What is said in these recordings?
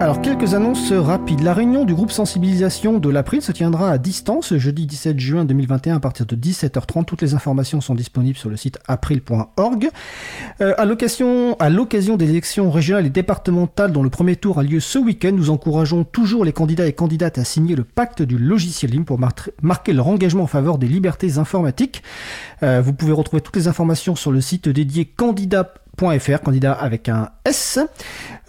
Alors quelques annonces rapides. La réunion du groupe sensibilisation de l'April se tiendra à distance jeudi 17 juin 2021 à partir de 17h30. Toutes les informations sont disponibles sur le site april.org. Euh, à l'occasion des élections régionales et départementales dont le premier tour a lieu ce week-end, nous encourageons toujours les candidats et candidates à signer le pacte du logiciel libre pour marquer leur engagement en faveur des libertés informatiques. Euh, vous pouvez retrouver toutes les informations sur le site dédié candidat .fr, candidat avec un S.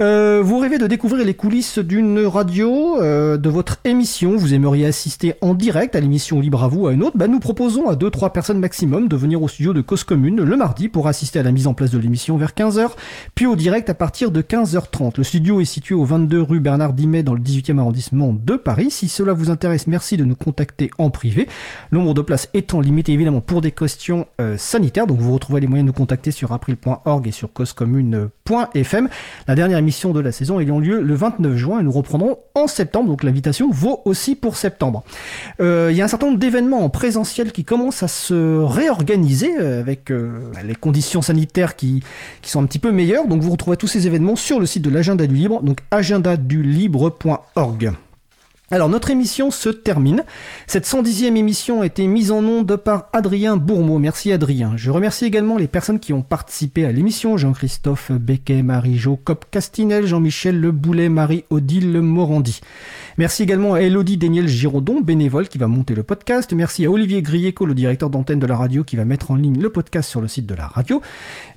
Euh, vous rêvez de découvrir les coulisses d'une radio, euh, de votre émission, vous aimeriez assister en direct à l'émission Libre à vous, à une autre, bah, nous proposons à 2-3 personnes maximum de venir au studio de Cause Commune le mardi pour assister à la mise en place de l'émission vers 15h, puis au direct à partir de 15h30. Le studio est situé au 22 rue Bernard Dimet dans le 18e arrondissement de Paris. Si cela vous intéresse, merci de nous contacter en privé. Nombre de places étant limité évidemment pour des questions euh, sanitaires, donc vous retrouvez les moyens de nous contacter sur april.org et sur causecommune.fm. La dernière émission de la saison ayant lieu le 29 juin et nous reprendrons en septembre, donc l'invitation vaut aussi pour septembre. Euh, il y a un certain nombre d'événements en présentiel qui commencent à se réorganiser euh, avec euh, les conditions sanitaires qui, qui sont un petit peu meilleures. Donc vous retrouvez tous ces événements sur le site de l'agenda du libre, donc agendadulibre.org. Alors notre émission se termine. Cette 110e émission a été mise en onde par Adrien Bourmeau. Merci Adrien. Je remercie également les personnes qui ont participé à l'émission. Jean-Christophe Becquet, Marie-Jo Cop-Castinel, Jean-Michel Le Boulet, Marie-Odile Morandi. Merci également à Elodie Daniel Giraudon, bénévole, qui va monter le podcast. Merci à Olivier Grieco, le directeur d'antenne de la radio, qui va mettre en ligne le podcast sur le site de la radio.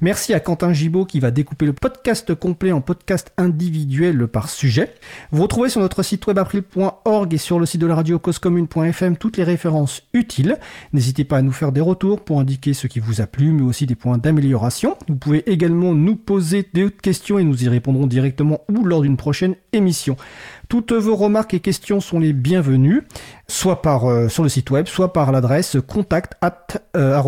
Merci à Quentin Gibaud, qui va découper le podcast complet en podcast individuel par sujet. Vous retrouvez sur notre site web april.org et sur le site de la radio causecommune.fm toutes les références utiles. N'hésitez pas à nous faire des retours pour indiquer ce qui vous a plu, mais aussi des points d'amélioration. Vous pouvez également nous poser des questions et nous y répondrons directement ou lors d'une prochaine émission. Toutes vos remarques et questions sont les bienvenues, soit euh, sur le site web, soit par l'adresse contact euh,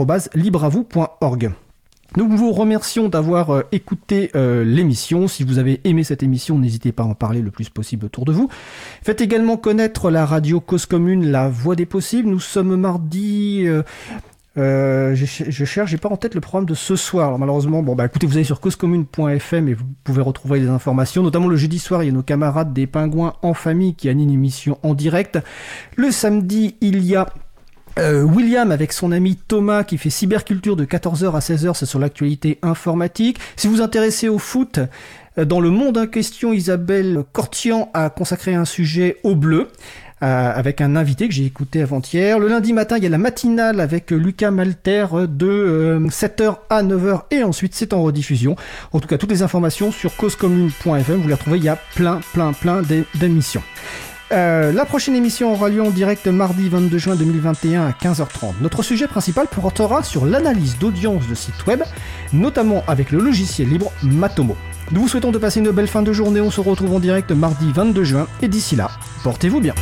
Nous vous remercions d'avoir euh, écouté l'émission. Si vous avez aimé cette émission, n'hésitez pas à en parler le plus possible autour de vous. Faites également connaître la radio Cause Commune, la voix des possibles. Nous sommes mardi je, je, cherche, j'ai pas en tête le programme de ce soir. Alors malheureusement, bon bah écoutez, vous allez sur causecommune.fm et vous pouvez retrouver des informations. Notamment le jeudi soir, il y a nos camarades des Pingouins en famille qui animent une émission en direct. Le samedi, il y a euh, William avec son ami Thomas qui fait cyberculture de 14h à 16h, c'est sur l'actualité informatique. Si vous vous intéressez au foot, euh, dans le monde en question, Isabelle Cortian a consacré un sujet au bleu. Avec un invité que j'ai écouté avant-hier. Le lundi matin, il y a la matinale avec Lucas Malter de 7h euh, à 9h et ensuite c'est en rediffusion. En tout cas, toutes les informations sur causecommune.fm, vous les retrouvez, il y a plein, plein, plein d'émissions. Euh, la prochaine émission aura lieu en direct mardi 22 juin 2021 à 15h30. Notre sujet principal portera sur l'analyse d'audience de sites web, notamment avec le logiciel libre Matomo. Nous vous souhaitons de passer une belle fin de journée, on se retrouve en direct mardi 22 juin, et d'ici là, portez-vous bien.